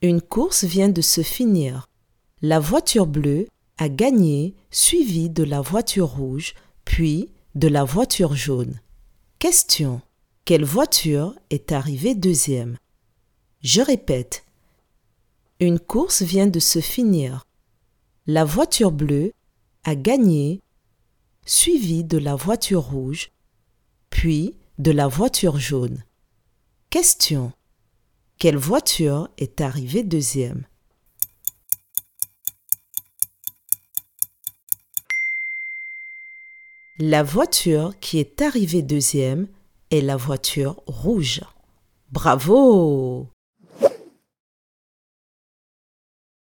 Une course vient de se finir. La voiture bleue a gagné, suivie de la voiture rouge, puis de la voiture jaune. Question. Quelle voiture est arrivée deuxième? Je répète. Une course vient de se finir. La voiture bleue a gagné, suivie de la voiture rouge, puis de la voiture jaune. Question. Quelle voiture est arrivée deuxième? La voiture qui est arrivée deuxième est la voiture rouge. Bravo